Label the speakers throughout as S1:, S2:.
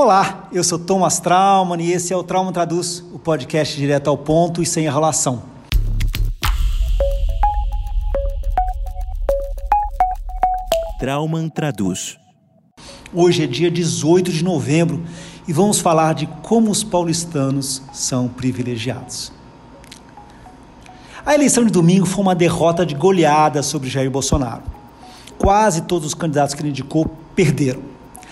S1: Olá, eu sou Thomas Trauman e esse é o Trauma Traduz, o podcast direto ao ponto e sem enrolação.
S2: Trauman Traduz.
S1: Hoje é dia 18 de novembro e vamos falar de como os paulistanos são privilegiados. A eleição de domingo foi uma derrota de goleada sobre Jair Bolsonaro. Quase todos os candidatos que ele indicou perderam.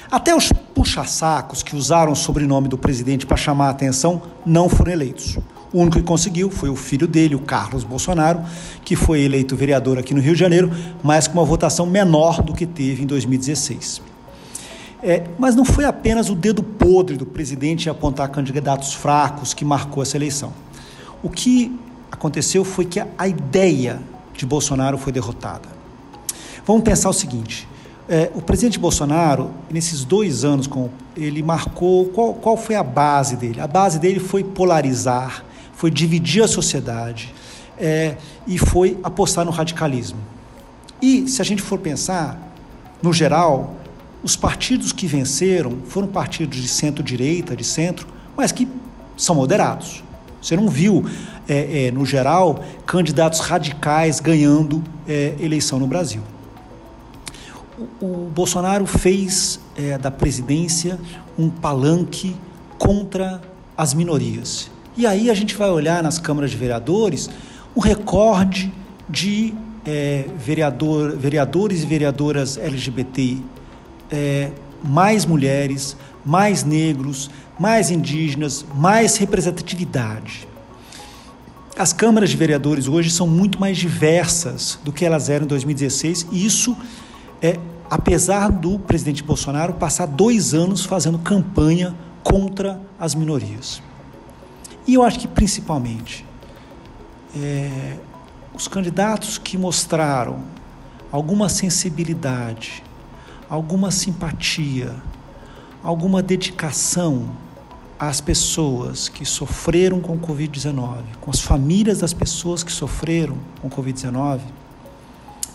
S1: Até os puxa-sacos que usaram o sobrenome do presidente para chamar a atenção não foram eleitos. O único que conseguiu foi o filho dele, o Carlos Bolsonaro, que foi eleito vereador aqui no Rio de Janeiro, mas com uma votação menor do que teve em 2016. É, mas não foi apenas o dedo podre do presidente em apontar candidatos fracos que marcou essa eleição. O que aconteceu foi que a, ideia de Bolsonaro foi derrotada. Vamos pensar o seguinte: é, o presidente Bolsonaro, nesses dois anos, ele marcou qual, qual foi a base dele? A base dele foi polarizar, foi dividir a sociedade é, e foi apostar no radicalismo. E se a gente for pensar, no geral, os partidos que venceram foram partidos de centro-direita, de centro, mas que são moderados. Você não viu, é, é, no geral, candidatos radicais ganhando é, eleição no Brasil o, Bolsonaro fez é, da presidência um palanque contra as minorias. E aí a gente vai olhar nas câmaras de vereadores o recorde de é, vereador, vereadores e vereadoras LGBT, é, mais mulheres, mais negros, mais indígenas, mais representatividade. As câmaras de vereadores hoje são muito mais diversas do que elas eram em 2016 e isso apesar do presidente Bolsonaro passar dois anos fazendo campanha contra as minorias. E eu acho que principalmente é, os candidatos que mostraram alguma sensibilidade, alguma simpatia, alguma dedicação às pessoas que sofreram com o Covid-19, com as famílias das pessoas que sofreram com o Covid-19,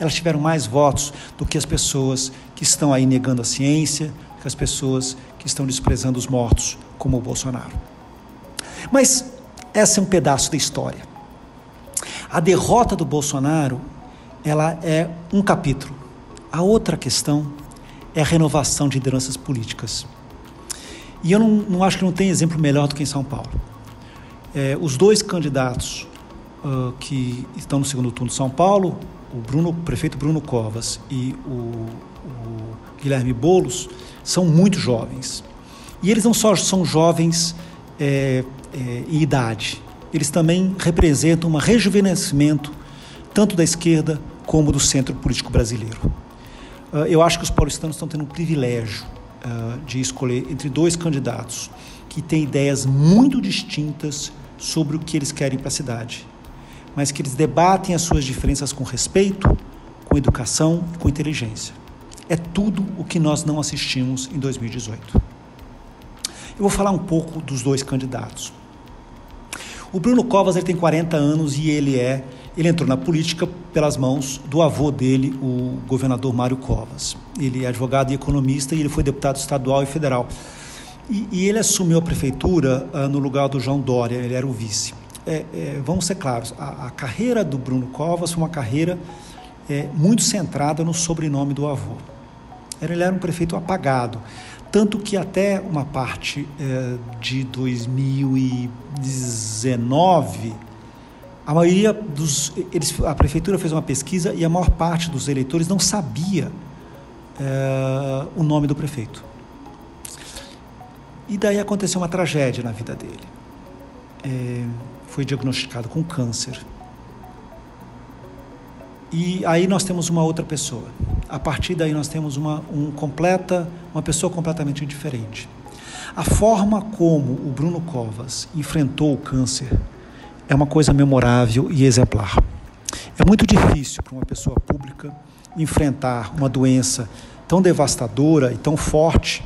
S1: elas tiveram mais votos do que as pessoas que estão aí negando a ciência, que as pessoas que estão desprezando os mortos, como o Bolsonaro. Mas esse é um pedaço da história. A derrota do Bolsonaro, ela é um capítulo. A outra questão é a renovação de lideranças políticas. E eu não, não acho que não tem exemplo melhor do que em São Paulo. É, os dois candidatos uh, que estão no segundo turno de São Paulo, o, Bruno, o prefeito Bruno Covas e o, o Guilherme Bolos são muito jovens. E eles não só são jovens é, é, em idade, eles também representam um rejuvenescimento tanto da esquerda como do centro político brasileiro. Uh, eu acho que os paulistanos estão tendo um privilégio uh, de escolher entre dois candidatos que têm ideias muito distintas sobre o que eles querem para a cidade mas que eles debatem as suas diferenças com respeito, com educação e com inteligência. É tudo o que nós não assistimos em 2018. Eu vou falar um pouco dos dois candidatos. O Bruno Covas ele tem 40 anos e ele é ele entrou na política pelas mãos do avô dele, o governador Mário Covas. Ele é advogado e economista e ele foi deputado estadual e federal. E, e ele assumiu a prefeitura uh, no lugar do João Dória, ele era o vice é, é, vamos ser claros, a, a, carreira do Bruno Covas foi uma carreira é, muito centrada no sobrenome do avô. Ele era um prefeito apagado, tanto que até uma parte é, de 2019 a maioria dos eles, a prefeitura fez uma pesquisa e a maior parte dos eleitores não sabia é, o nome do prefeito. E daí aconteceu uma tragédia na vida dele. Foi diagnosticado com câncer. E aí nós temos uma outra pessoa. A partir daí nós temos uma, um completa, uma pessoa completamente diferente. A forma como o Bruno Covas enfrentou o câncer é uma coisa memorável e exemplar. É muito difícil para uma pessoa pública enfrentar uma doença tão devastadora e tão forte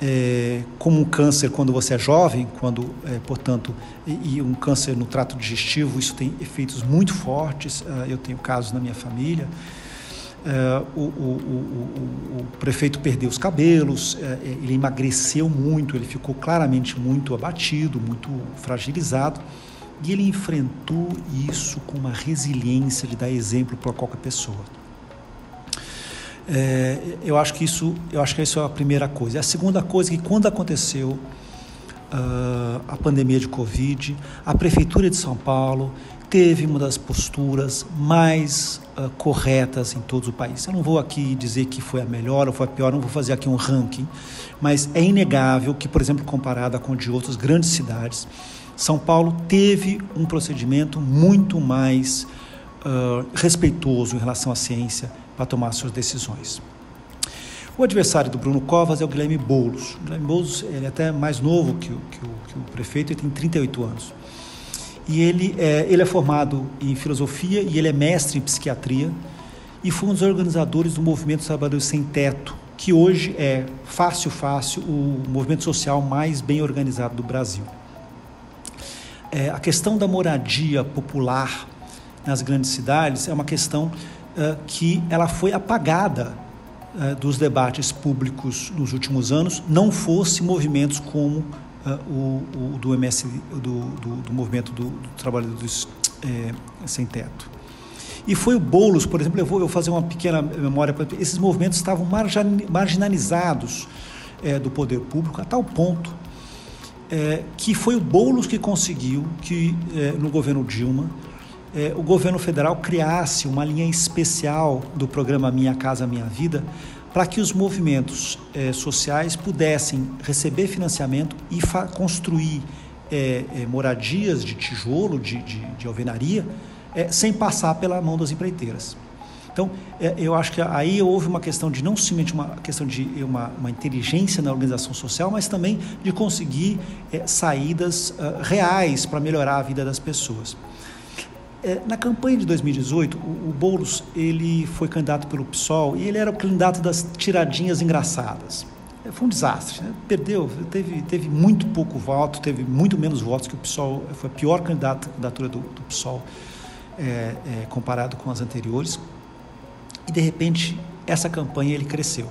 S1: é, como um câncer quando você é jovem, quando, é, portanto, e, e, um câncer no trato digestivo, isso tem efeitos muito fortes. Uh, eu tenho casos na minha família. é, o, o, o, o, prefeito perdeu os cabelos, é, ele emagreceu muito, ele ficou claramente muito abatido, muito fragilizado. E ele enfrentou isso com uma resiliência de dar exemplo para qualquer pessoa. É, eu acho que isso, eu acho que isso é a primeira coisa. A segunda coisa é que quando aconteceu uh, a pandemia de Covid, a prefeitura de São Paulo teve uma das posturas mais uh, corretas em todo o país. Eu não vou aqui dizer que foi a melhor ou foi a pior, não vou fazer aqui um ranking, mas é inegável que, por exemplo, comparada com de outras grandes cidades, São Paulo teve um procedimento muito mais uh, respeitoso em relação à ciência para tomar suas decisões. O adversário do Bruno Covas é o Guilherme Boulos. O Guilherme Boulos ele é até mais novo que o, que o, que o prefeito, ele tem 38 anos. E ele é, ele é formado em filosofia e ele é mestre em psiquiatria e foi um dos organizadores do movimento Trabalhadores Sem Teto, que hoje é fácil, fácil, o movimento social mais bem organizado do Brasil. É, a questão da moradia popular nas grandes cidades é uma questão que ela foi apagada uh, dos debates públicos nos últimos anos, não fosse movimentos como uh, o, o, do MS, do, do, do movimento do, do trabalhadores é, sem teto. E foi o Boulos, por exemplo, eu vou, eu fazer uma pequena memória, esses movimentos estavam marginalizados é, do poder público a tal ponto é, que foi o Boulos que conseguiu que no governo Dilma é, o governo federal criasse uma linha especial do programa Minha Casa Minha Vida para que os movimentos é, sociais pudessem receber financiamento e construir é, moradias de tijolo, de, de, de alvenaria, sem passar pela mão das empreiteiras. Então, eu acho que aí houve uma questão de não somente uma questão de uma, uma inteligência na organização social, mas também de conseguir é, saídas uh, reais para melhorar a vida das pessoas. É, na campanha de 2018, o, o Boulos ele foi candidato pelo PSOL e ele era o candidato das tiradinhas engraçadas. É, foi um desastre, né? perdeu, teve, teve muito pouco voto, teve muito menos votos que o PSOL, foi a pior candidatura do, do PSOL é, é, comparado com as anteriores. E de repente, essa campanha ele cresceu.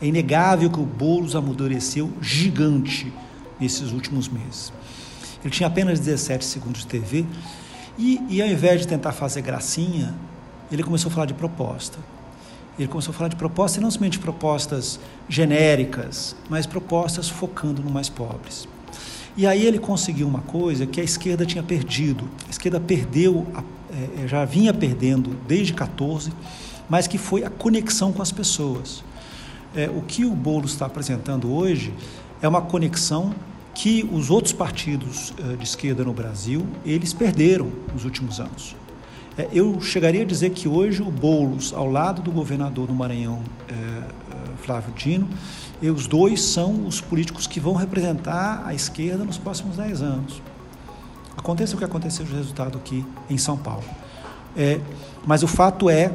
S1: É inegável que o Boulos amadureceu gigante nesses últimos meses. Ele tinha apenas 17 segundos de TV e, e ao invés de tentar fazer gracinha, ele começou a falar de proposta. Ele começou a falar de propostas, e não somente propostas genéricas, mas propostas focando no mais pobres. E aí ele conseguiu uma coisa que a esquerda tinha perdido. A esquerda perdeu, é, já vinha perdendo desde 14, mas que foi a conexão com as pessoas. É, o que o Boulos está apresentando hoje é uma conexão que os outros partidos uh, de esquerda no Brasil, eles perderam nos últimos anos. É, eu chegaria a dizer que hoje o Boulos, ao lado do governador do Maranhão, é, Flávio Dino, e os dois são os políticos que vão representar a esquerda nos próximos dez anos. Aconteça o que aconteceu de resultado aqui em São Paulo. É, mas o fato é,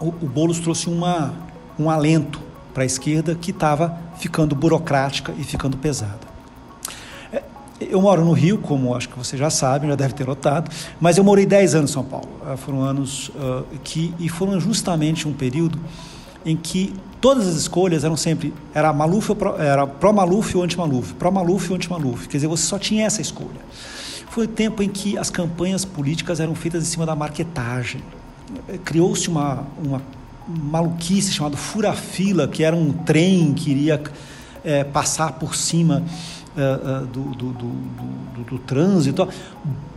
S1: o, o Boulos trouxe uma, um alento para a esquerda que estava ficando burocrática e ficando pesada. Eu moro no Rio, como acho que você já sabe, já deve ter notado, mas eu morei 10 anos em São Paulo. Uh, foram anos uh, que e foram justamente um período em que todas as escolhas eram sempre era Maluf ou pro, era pró Maluf ou anti Maluf, pró Maluf ou anti Maluf. Quer dizer, você só tinha essa escolha. Foi o tempo em que as campanhas políticas eram feitas em cima da marketagem. Criou-se uma, uma maluquice chamada fura-fila, que era um trem que iria é, passar por cima do, do, do, do, trânsito,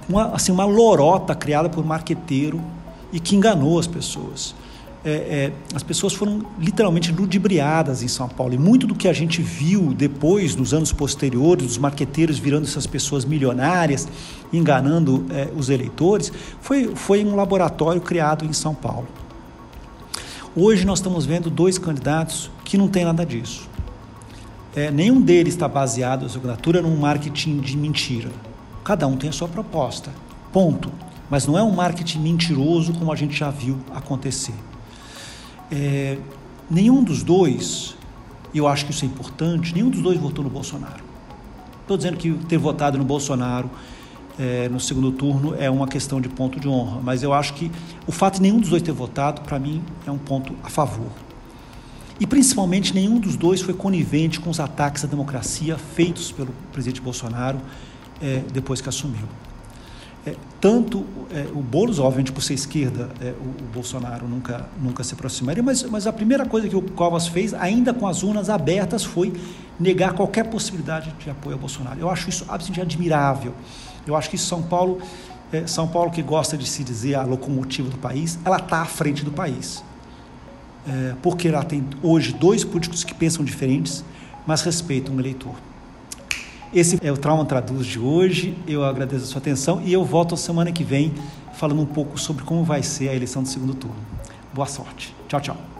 S1: uma, assim, uma lorota criada por um marqueteiro e que enganou as pessoas. É, é, as pessoas foram literalmente ludibriadas em São Paulo. E muito do que a gente viu depois, nos anos posteriores, dos marqueteiros virando essas pessoas milionárias, enganando é, os eleitores, foi, foi um laboratório criado em São Paulo. Hoje nós estamos vendo dois candidatos que não têm nada disso. É, nenhum deles está baseado, a sua candidatura, num marketing de mentira. Cada um tem a sua proposta. Ponto. Mas não é um marketing mentiroso como a gente já viu acontecer. É, nenhum dos dois, e eu acho que isso é importante, nenhum dos dois votou no Bolsonaro. Estou dizendo que ter votado no Bolsonaro é, no segundo turno é uma questão de ponto de honra. Mas eu acho que o fato de nenhum dos dois ter votado, para mim, é um ponto a favor. E principalmente nenhum dos dois foi conivente com os ataques à democracia feitos pelo presidente Bolsonaro é, depois que assumiu. É, tanto é, o Boulos, obviamente, por ser esquerda, o, o, Bolsonaro nunca, nunca se aproximaria, mas, mas a primeira coisa que o Covas fez, ainda com as urnas abertas, foi negar qualquer possibilidade de apoio ao Bolsonaro. Eu acho isso absolutamente admirável. Eu acho que São Paulo, São Paulo que gosta de se dizer a locomotiva do país, ela está à frente do país. É, porque ela tem hoje dois políticos que pensam diferentes, mas respeitam o eleitor. Esse é o Trauma Traduz de hoje. Eu agradeço a sua atenção e eu volto semana que vem falando um pouco sobre como vai ser a eleição do segundo turno. Boa sorte. Tchau, tchau.